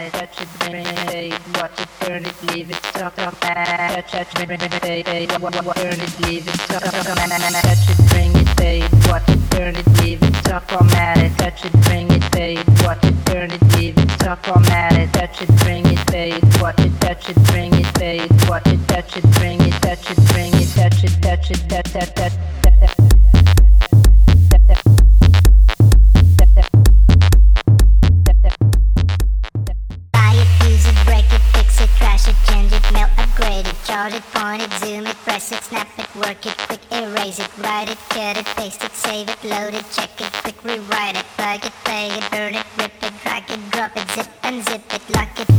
it, touch it, bring it, watch it, turn it, leave it, stop, stop, touch, touch, bring it, turn it, leave it, stop, stop, touch it, bring it, fade, watch it, turn it, leave it, stop, it, touch it, bring it, fade, watch it, turn it, leave it, stop, it, touch it, bring it, fade, watch it, touch it, bring it, fade, watch it, touch it, bring it, touch it, bring it, touch it, touch it, touch, touch, touch. Chart it, point it, zoom it, press it, snap it, work it, quick erase it, write it, cut it, paste it, save it, load it, check it, quick rewrite it, plug it, play it, burn it, rip it, drag it, drop it, zip it, lock it, lock it.